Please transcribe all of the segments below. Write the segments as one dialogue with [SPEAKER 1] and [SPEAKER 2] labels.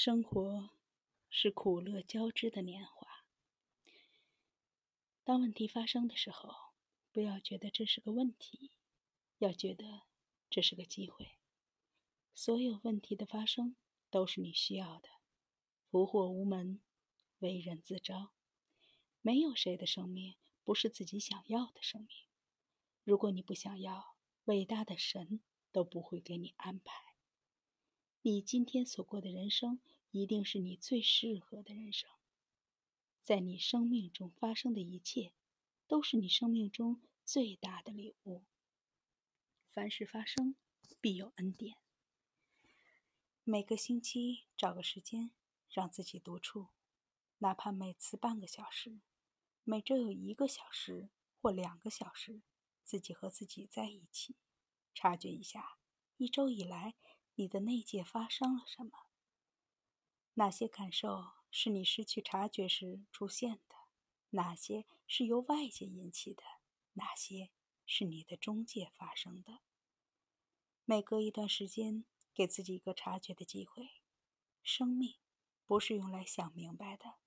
[SPEAKER 1] 生活是苦乐交织的年华。当问题发生的时候，不要觉得这是个问题，要觉得这是个机会。所有问题的发生都是你需要的。福祸无门，为人自招。没有谁的生命不是自己想要的生命。如果你不想要，伟大的神都不会给你安排。你今天所过的人生，一定是你最适合的人生。在你生命中发生的一切，都是你生命中最大的礼物。凡事发生，必有恩典。每个星期找个时间，让自己独处，哪怕每次半个小时，每周有一个小时或两个小时，自己和自己在一起，察觉一下一周以来。你的内界发生了什么？哪些感受是你失去察觉时出现的？哪些是由外界引起的？哪些是你的中介发生的？每隔一段时间，给自己一个察觉的机会。生命不是用来想明白的，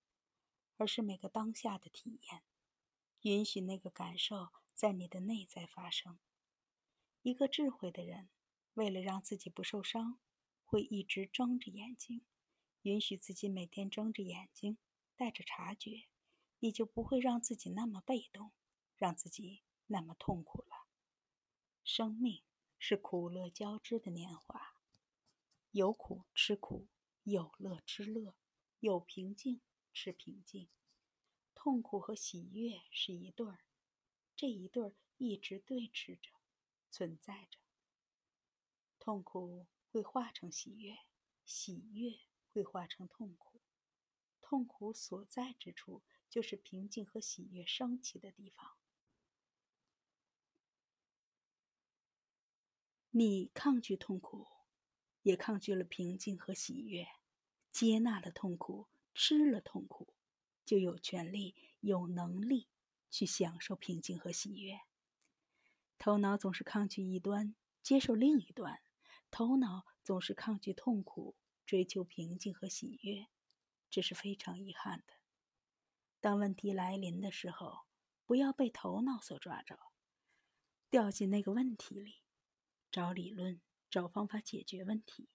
[SPEAKER 1] 而是每个当下的体验。允许那个感受在你的内在发生。一个智慧的人。为了让自己不受伤，会一直睁着眼睛，允许自己每天睁着眼睛，带着察觉，你就不会让自己那么被动，让自己那么痛苦了。生命是苦乐交织的年华，有苦吃苦，有乐吃乐，有平静吃平静。痛苦和喜悦是一对儿，这一对儿一直对峙着，存在着。痛苦会化成喜悦，喜悦会化成痛苦。痛苦所在之处，就是平静和喜悦升起的地方。你抗拒痛苦，也抗拒了平静和喜悦；接纳了痛苦，吃了痛苦，就有权利、有能力去享受平静和喜悦。头脑总是抗拒一端，接受另一端。头脑总是抗拒痛苦，追求平静和喜悦，这是非常遗憾的。当问题来临的时候，不要被头脑所抓着，掉进那个问题里，找理论，找方法解决问题。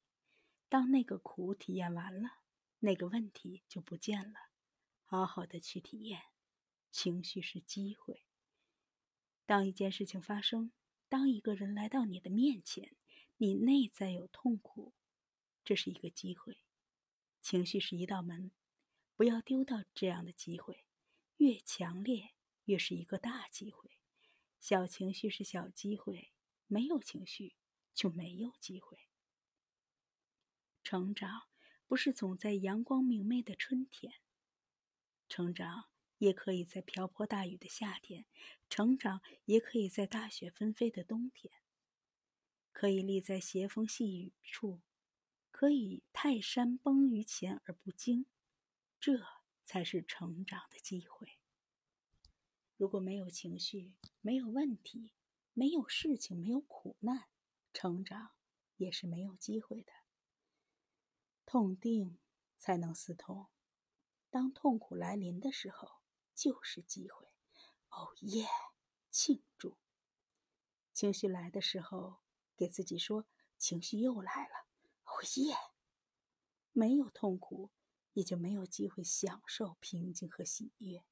[SPEAKER 1] 当那个苦体验完了，那个问题就不见了。好好的去体验，情绪是机会。当一件事情发生，当一个人来到你的面前。你内在有痛苦，这是一个机会。情绪是一道门，不要丢掉这样的机会。越强烈，越是一个大机会。小情绪是小机会，没有情绪就没有机会。成长不是总在阳光明媚的春天，成长也可以在瓢泼大雨的夏天，成长也可以在大雪纷飞的冬天。可以立在斜风细雨处，可以泰山崩于前而不惊，这才是成长的机会。如果没有情绪，没有问题，没有事情，没有苦难，成长也是没有机会的。痛定才能思痛，当痛苦来临的时候，就是机会。哦耶！庆祝！情绪来的时候。给自己说，情绪又来了，哦耶！没有痛苦，也就没有机会享受平静和喜悦。